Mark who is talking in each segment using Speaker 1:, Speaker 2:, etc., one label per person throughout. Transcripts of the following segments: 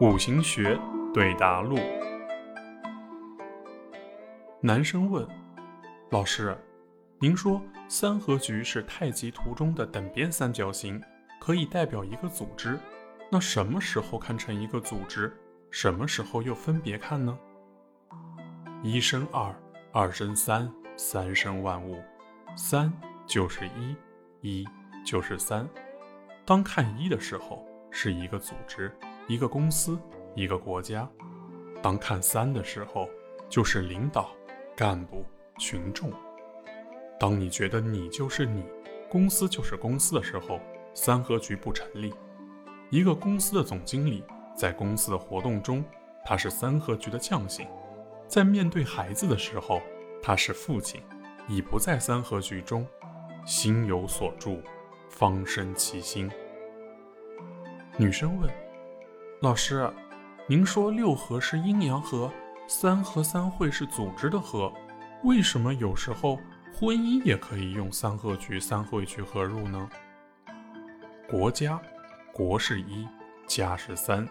Speaker 1: 五行学对答录。男生问：“老师，您说三合局是太极图中的等边三角形，可以代表一个组织。那什么时候看成一个组织？什么时候又分别看呢？”一生二，二生三，三生万物，三就是一，一就是三。当看一的时候，是一个组织。一个公司，一个国家，当看三的时候，就是领导、干部、群众。当你觉得你就是你，公司就是公司的时候，三合局不成立。一个公司的总经理在公司的活动中，他是三合局的将星；在面对孩子的时候，他是父亲，已不在三合局中。心有所住，方生其心。女生问。老师，您说六合是阴阳合，三合三会是组织的合，为什么有时候婚姻也可以用三合局、三会局合入呢？国家，国是一，家是三，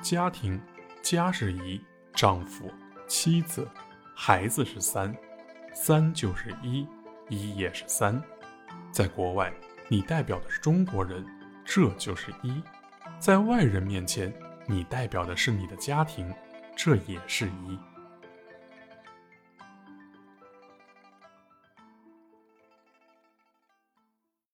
Speaker 1: 家庭，家是一，丈夫、妻子、孩子是三，三就是一，一也是三。在国外，你代表的是中国人，这就是一，在外人面前。你代表的是你的家庭，这也是一。